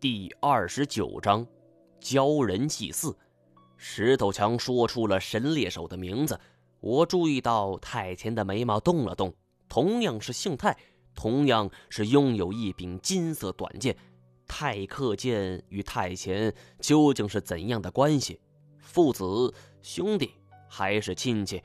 第二十九章，鲛人祭祀。石头强说出了神猎手的名字。我注意到太前的眉毛动了动，同样是姓太，同样是拥有一柄金色短剑。太克剑与太前究竟是怎样的关系？父子、兄弟还是亲戚？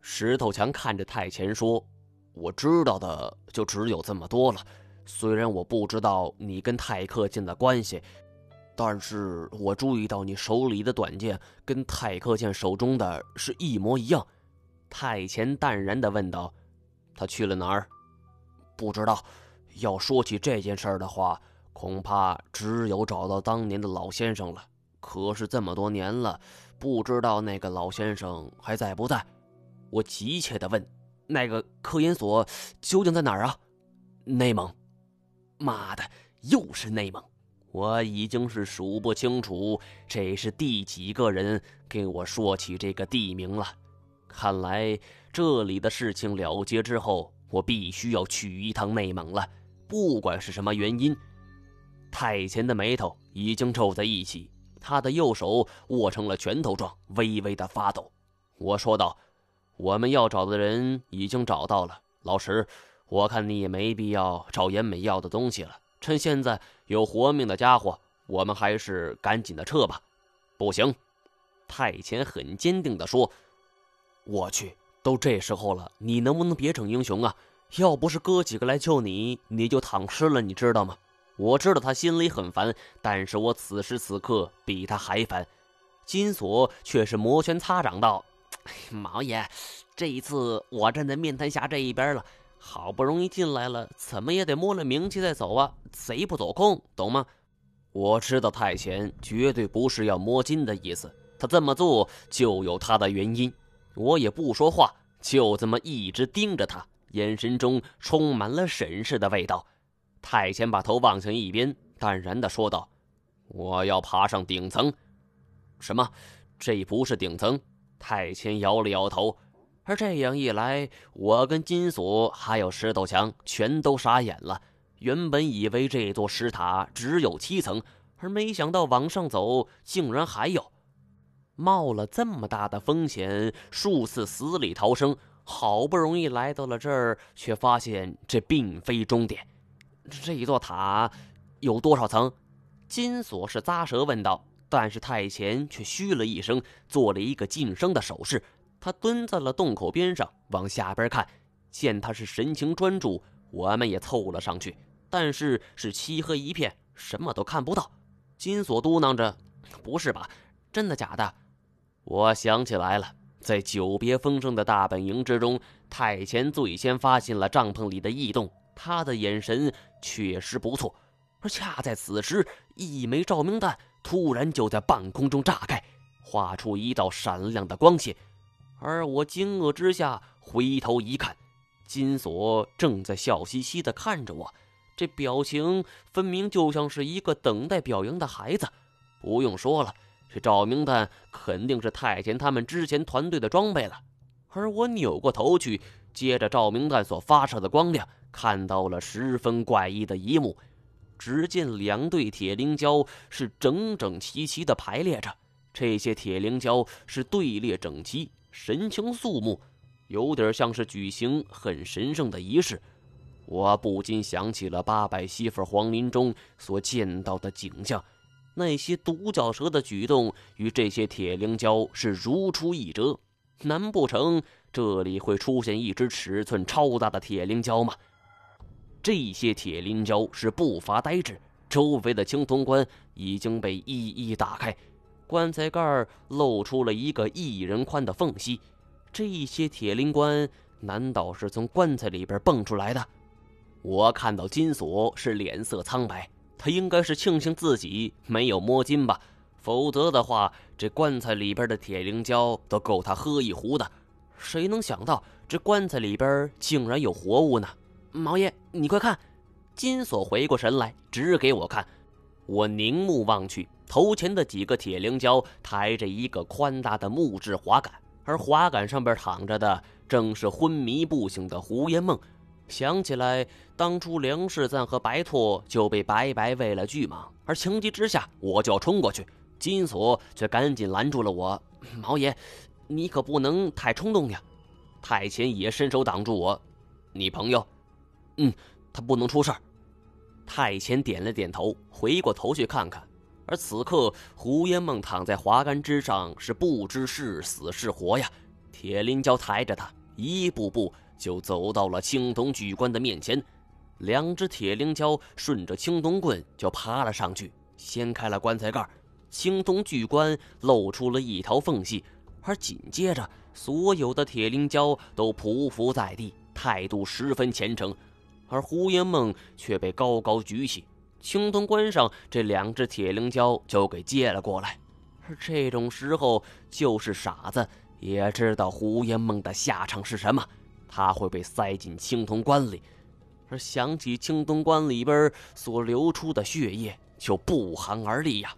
石头强看着太前说：“我知道的就只有这么多了。”虽然我不知道你跟泰克剑的关系，但是我注意到你手里的短剑跟泰克剑手中的是一模一样。太前淡然地问道：“他去了哪儿？”不知道。要说起这件事的话，恐怕只有找到当年的老先生了。可是这么多年了，不知道那个老先生还在不在？我急切地问：“那个科研所究竟在哪儿啊？”内蒙。妈的，又是内蒙！我已经是数不清楚这是第几个人给我说起这个地名了。看来这里的事情了结之后，我必须要去一趟内蒙了。不管是什么原因，太前的眉头已经皱在一起，他的右手握成了拳头状，微微的发抖。我说道：“我们要找的人已经找到了，老石。”我看你也没必要找严美要的东西了。趁现在有活命的家伙，我们还是赶紧的撤吧。不行，太前很坚定地说：“我去，都这时候了，你能不能别逞英雄啊？要不是哥几个来救你，你就躺尸了，你知道吗？”我知道他心里很烦，但是我此时此刻比他还烦。金锁却是摩拳擦掌道：“毛爷，这一次我站在面瘫侠这一边了。”好不容易进来了，怎么也得摸了名气再走啊！贼不走空，懂吗？我知道太前绝对不是要摸金的意思，他这么做就有他的原因。我也不说话，就这么一直盯着他，眼神中充满了审视的味道。太前把头望向一边，淡然的说道：“我要爬上顶层。”什么？这不是顶层？太前摇了摇头。而这样一来，我跟金锁还有石头强全都傻眼了。原本以为这座石塔只有七层，而没想到往上走竟然还有。冒了这么大的风险，数次死里逃生，好不容易来到了这儿，却发现这并非终点。这一座塔有多少层？金锁是咂舌问道。但是太前却嘘了一声，做了一个噤声的手势。他蹲在了洞口边上，往下边看。见他是神情专注，我们也凑了上去，但是是漆黑一片，什么都看不到。金锁嘟囔着：“不是吧？真的假的？”我想起来了，在久别风声的大本营之中，太前最先发现了帐篷里的异动。他的眼神确实不错，而恰在此时，一枚照明弹突然就在半空中炸开，画出一道闪亮的光线。而我惊愕之下回头一看，金锁正在笑嘻嘻地看着我，这表情分明就像是一个等待表扬的孩子。不用说了，这照明弹肯定是太监他们之前团队的装备了。而我扭过头去，接着照明弹所发射的光亮，看到了十分怪异的一幕：只见两对铁灵蛟是整整齐齐地排列着，这些铁灵蛟是队列整齐。神情肃穆，有点像是举行很神圣的仪式。我不禁想起了八百媳妇黄林中所见到的景象，那些独角蛇的举动与这些铁灵蛟是如出一辙。难不成这里会出现一只尺寸超大的铁灵蛟吗？这些铁灵蛟是步伐呆滞，周围的青铜棺已经被一一打开。棺材盖露出了一个一人宽的缝隙，这些铁灵棺难道是从棺材里边蹦出来的？我看到金锁是脸色苍白，他应该是庆幸自己没有摸金吧，否则的话，这棺材里边的铁灵胶都够他喝一壶的。谁能想到这棺材里边竟然有活物呢？毛爷，你快看！金锁回过神来，指给我看。我凝目望去。头前的几个铁灵蛟抬着一个宽大的木质滑杆，而滑杆上边躺着的正是昏迷不醒的胡延梦。想起来当初梁世赞和白拓就被白白喂了巨蟒，而情急之下我就要冲过去，金锁却赶紧拦住了我。毛爷，你可不能太冲动呀！太前也伸手挡住我。你朋友，嗯，他不能出事儿。太前点了点头，回过头去看看。而此刻，胡烟梦躺在华杆之上，是不知是死是活呀。铁林蛟抬着他，一步步就走到了青铜巨棺的面前。两只铁灵蛟顺着青铜棍就爬了上去，掀开了棺材盖。青铜巨棺露出了一条缝隙，而紧接着，所有的铁灵蛟都匍匐在地，态度十分虔诚。而胡延梦却被高高举起。青铜棺上这两只铁灵蛟就给接了过来，而这种时候，就是傻子也知道胡延梦的下场是什么，他会被塞进青铜棺里。而想起青铜棺里边所流出的血液，就不寒而栗呀。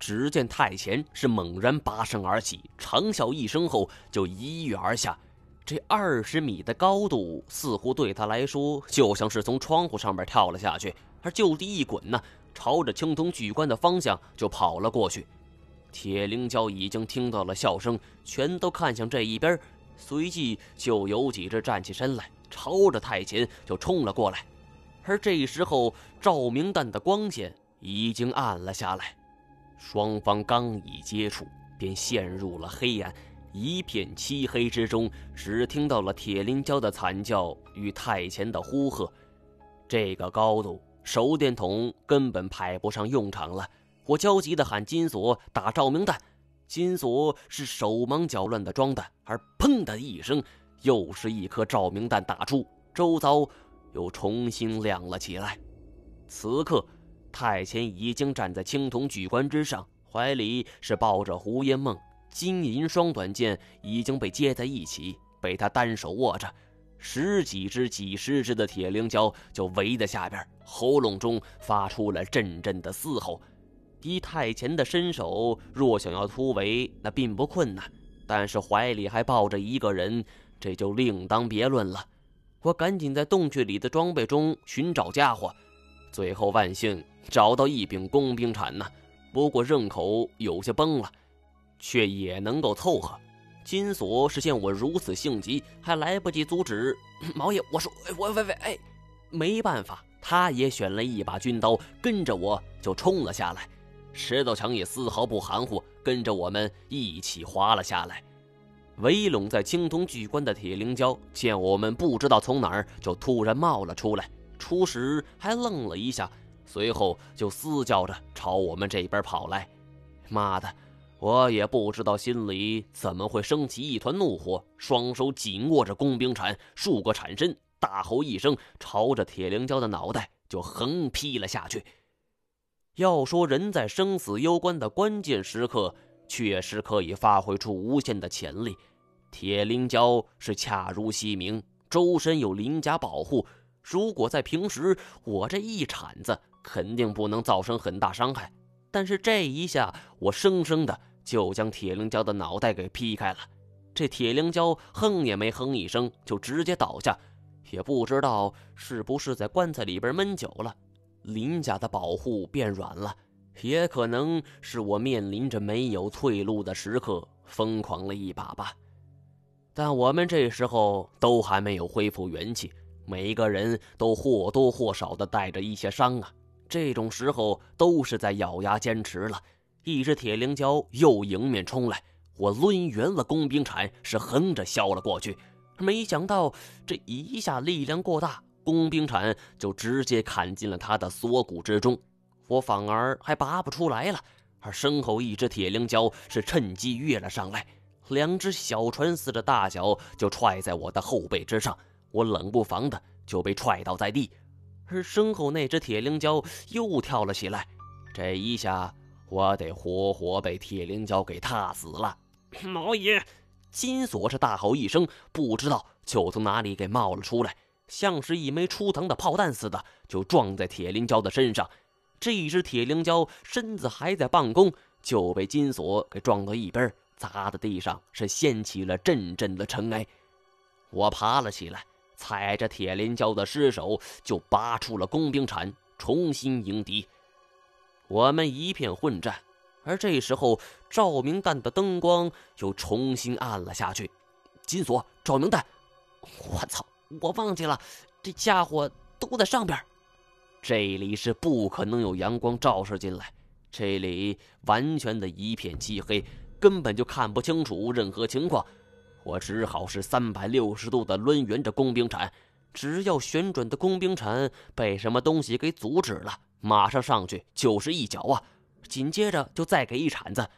只见太前是猛然拔身而起，长啸一声后就一跃而下。这二十米的高度，似乎对他来说就像是从窗户上面跳了下去。而就地一滚呢，朝着青铜巨棺的方向就跑了过去。铁灵蛟已经听到了笑声，全都看向这一边，随即就有几只站起身来，朝着太秦就冲了过来。而这时候，照明弹的光线已经暗了下来，双方刚一接触，便陷入了黑暗，一片漆黑之中，只听到了铁林蛟的惨叫与太前的呼喝。这个高度。手电筒根本派不上用场了，我焦急地喊金锁打照明弹，金锁是手忙脚乱地装弹，而砰的一声，又是一颗照明弹打出，周遭又重新亮了起来。此刻，太前已经站在青铜巨棺之上，怀里是抱着胡烟梦，金银双短剑已经被接在一起，被他单手握着。十几只、几十只的铁灵蛟就围在下边，喉咙中发出了阵阵的嘶吼。依太前的身手，若想要突围，那并不困难。但是怀里还抱着一个人，这就另当别论了。我赶紧在洞穴里的装备中寻找家伙，最后万幸找到一柄工兵铲呢。不过刃口有些崩了，却也能够凑合。金锁是见我如此性急，还来不及阻止。毛爷，我说，我喂喂，哎，没办法，他也选了一把军刀，跟着我就冲了下来。石头强也丝毫不含糊，跟着我们一起滑了下来。围拢在青铜巨棺的铁灵蛟见我们不知道从哪儿就突然冒了出来，初时还愣了一下，随后就嘶叫着朝我们这边跑来。妈的！我也不知道心里怎么会升起一团怒火，双手紧握着工兵铲，竖个铲身，大吼一声，朝着铁灵蛟的脑袋就横劈了下去。要说人在生死攸关的关键时刻，确实可以发挥出无限的潜力。铁灵蛟是恰如其名，周身有鳞甲保护，如果在平时，我这一铲子肯定不能造成很大伤害。但是这一下，我生生的。就将铁灵蛟的脑袋给劈开了，这铁灵蛟哼也没哼一声，就直接倒下。也不知道是不是在棺材里边闷久了，鳞甲的保护变软了，也可能是我面临着没有退路的时刻，疯狂了一把吧。但我们这时候都还没有恢复元气，每个人都或多或少的带着一些伤啊。这种时候都是在咬牙坚持了。一只铁灵蛟又迎面冲来，我抡圆了工兵铲，是横着削了过去。没想到这一下力量过大，工兵铲就直接砍进了他的锁骨之中，我反而还拔不出来了。而身后一只铁灵蛟是趁机跃了上来，两只小船似的大脚就踹在我的后背之上，我冷不防的就被踹倒在地。而身后那只铁灵蛟又跳了起来，这一下。我得活活被铁灵蛟给踏死了！毛爷，金锁是大吼一声，不知道就从哪里给冒了出来，像是一枚出膛的炮弹似的，就撞在铁灵蛟的身上。这只铁灵蛟身子还在半空，就被金锁给撞到一边，砸在地上是掀起了阵阵的尘埃。我爬了起来，踩着铁灵蛟的尸首就拔出了工兵铲，重新迎敌。我们一片混战，而这时候照明弹的灯光又重新暗了下去。金锁，照明弹！我操！我忘记了，这家伙都在上边。这里是不可能有阳光照射进来，这里完全的一片漆黑，根本就看不清楚任何情况。我只好是三百六十度的抡圆着工兵铲，只要旋转的工兵铲被什么东西给阻止了，马上上去就是一脚啊！紧接着就再给一铲子。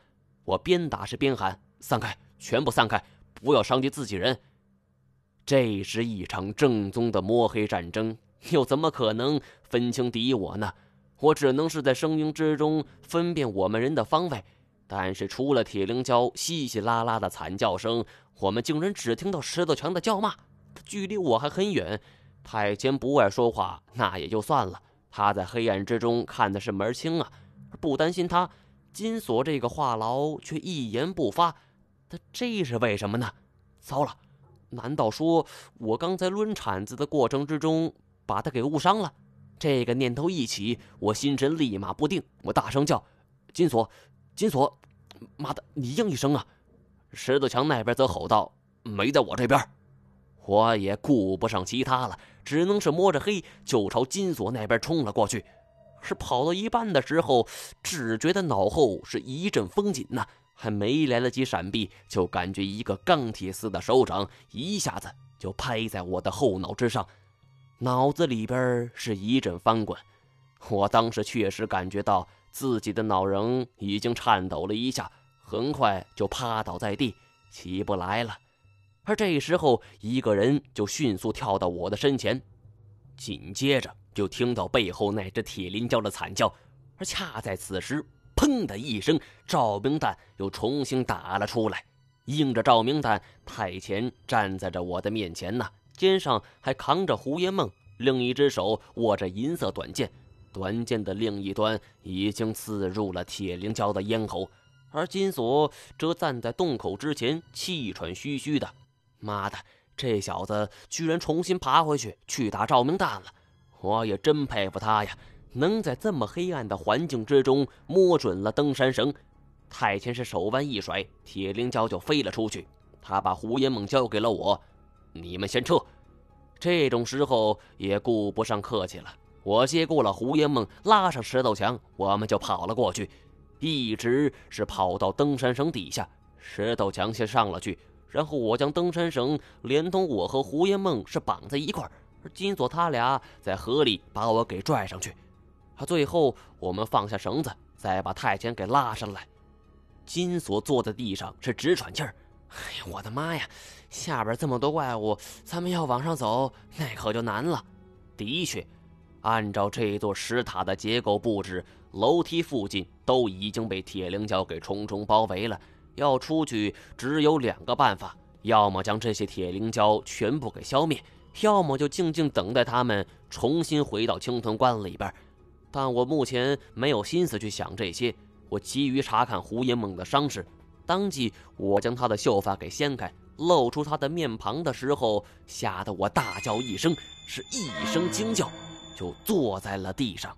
我边打是边喊：“散开，全部散开，不要伤及自己人。”这是一场正宗的摸黑战争，又怎么可能分清敌我呢？我只能是在声音之中分辨我们人的方位，但是除了铁灵蛟稀稀拉拉的惨叫声，我们竟然只听到石头强的叫骂。距离我还很远，太监不爱说话，那也就算了。他在黑暗之中看的是门清啊，不担心他。金锁这个话痨却一言不发，他这是为什么呢？糟了！难道说我刚才抡铲子的过程之中把他给误伤了？这个念头一起，我心神立马不定。我大声叫：“金锁，金锁！妈的，你应一声啊！”石头墙那边则吼道：“没在我这边。”我也顾不上其他了，只能是摸着黑就朝金锁那边冲了过去。是跑到一半的时候，只觉得脑后是一阵风紧呐。还没来得及闪避，就感觉一个钢铁似的手掌一下子就拍在我的后脑之上，脑子里边是一阵翻滚。我当时确实感觉到自己的脑仁已经颤抖了一下，很快就趴倒在地，起不来了。而这时候，一个人就迅速跳到我的身前，紧接着就听到背后那只铁林蛟的惨叫，而恰在此时。砰的一声，照明弹又重新打了出来。映着照明弹，太前站在着我的面前呢，肩上还扛着胡延梦，另一只手握着银色短剑，短剑的另一端已经刺入了铁灵蛟的咽喉。而金锁则站在洞口之前，气喘吁吁的。妈的，这小子居然重新爬回去去打照明弹了！我也真佩服他呀。能在这么黑暗的环境之中摸准了登山绳，太前是手腕一甩，铁灵蛟就飞了出去。他把胡延梦交给了我，你们先撤。这种时候也顾不上客气了，我接过了胡延梦，拉上石头墙，我们就跑了过去，一直是跑到登山绳底下。石头墙先上了去，然后我将登山绳连同我和胡延梦是绑在一块儿，而金锁他俩在河里把我给拽上去。啊最后，我们放下绳子，再把太监给拉上来。金锁坐在地上是直喘气儿。哎呀，我的妈呀！下边这么多怪物，咱们要往上走，那可就难了。的确，按照这座石塔的结构布置，楼梯附近都已经被铁灵蛟给重重包围了。要出去，只有两个办法：要么将这些铁灵蛟全部给消灭，要么就静静等待他们重新回到青藤关里边。但我目前没有心思去想这些，我急于查看胡延梦的伤势。当即，我将他的秀发给掀开，露出他的面庞的时候，吓得我大叫一声，是一声惊叫，就坐在了地上。